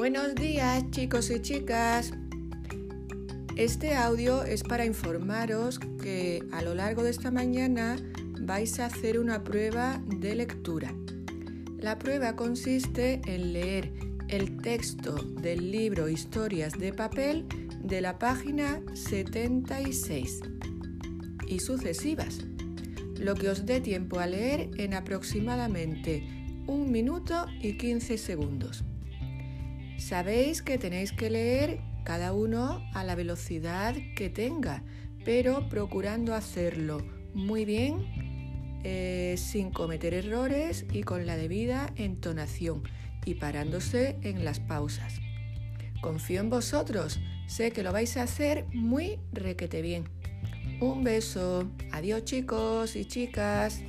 Buenos días chicos y chicas. Este audio es para informaros que a lo largo de esta mañana vais a hacer una prueba de lectura. La prueba consiste en leer el texto del libro Historias de papel de la página 76 y sucesivas, lo que os dé tiempo a leer en aproximadamente un minuto y 15 segundos. Sabéis que tenéis que leer cada uno a la velocidad que tenga, pero procurando hacerlo muy bien, eh, sin cometer errores y con la debida entonación y parándose en las pausas. Confío en vosotros, sé que lo vais a hacer muy requete bien. Un beso, adiós chicos y chicas.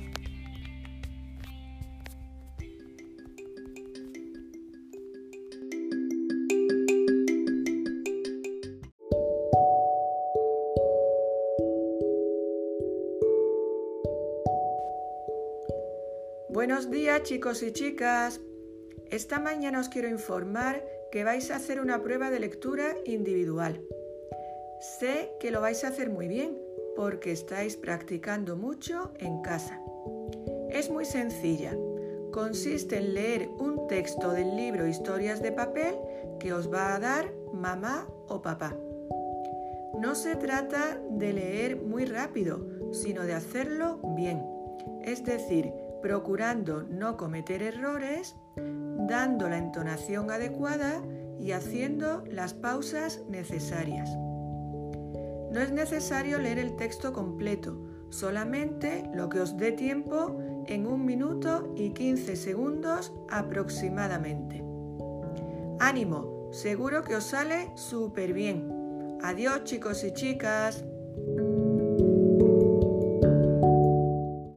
Buenos días chicos y chicas. Esta mañana os quiero informar que vais a hacer una prueba de lectura individual. Sé que lo vais a hacer muy bien porque estáis practicando mucho en casa. Es muy sencilla. Consiste en leer un texto del libro Historias de papel que os va a dar mamá o papá. No se trata de leer muy rápido, sino de hacerlo bien. Es decir, procurando no cometer errores, dando la entonación adecuada y haciendo las pausas necesarias. No es necesario leer el texto completo, solamente lo que os dé tiempo en un minuto y 15 segundos aproximadamente. Ánimo, seguro que os sale súper bien. Adiós chicos y chicas.